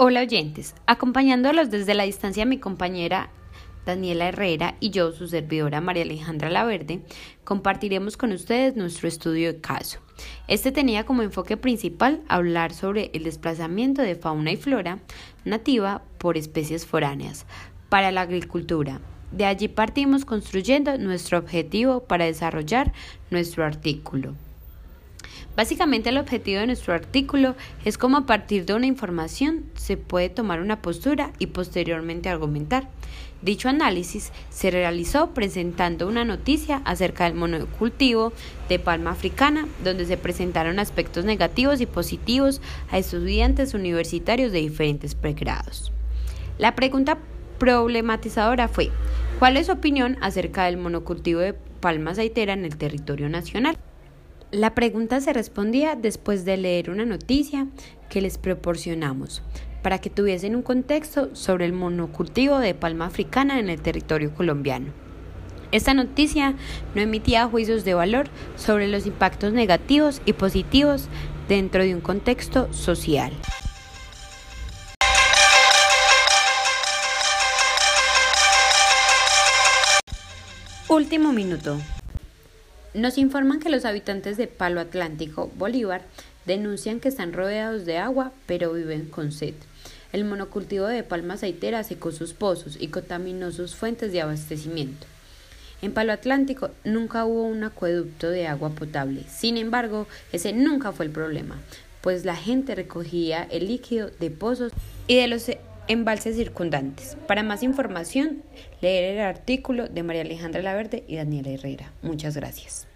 Hola oyentes, acompañándolos desde la distancia mi compañera Daniela Herrera y yo, su servidora María Alejandra Laverde, compartiremos con ustedes nuestro estudio de caso. Este tenía como enfoque principal hablar sobre el desplazamiento de fauna y flora nativa por especies foráneas para la agricultura. De allí partimos construyendo nuestro objetivo para desarrollar nuestro artículo. Básicamente el objetivo de nuestro artículo es cómo a partir de una información se puede tomar una postura y posteriormente argumentar. Dicho análisis se realizó presentando una noticia acerca del monocultivo de palma africana, donde se presentaron aspectos negativos y positivos a estudiantes universitarios de diferentes pregrados. La pregunta problematizadora fue, ¿cuál es su opinión acerca del monocultivo de palma aceitera en el territorio nacional? La pregunta se respondía después de leer una noticia que les proporcionamos para que tuviesen un contexto sobre el monocultivo de palma africana en el territorio colombiano. Esta noticia no emitía juicios de valor sobre los impactos negativos y positivos dentro de un contexto social. Último minuto. Nos informan que los habitantes de Palo Atlántico, Bolívar, denuncian que están rodeados de agua, pero viven con sed. El monocultivo de palma aceitera secó sus pozos y contaminó sus fuentes de abastecimiento. En Palo Atlántico nunca hubo un acueducto de agua potable. Sin embargo, ese nunca fue el problema, pues la gente recogía el líquido de pozos y de los embalses circundantes. Para más información, leer el artículo de María Alejandra Laverde y Daniela Herrera. Muchas gracias.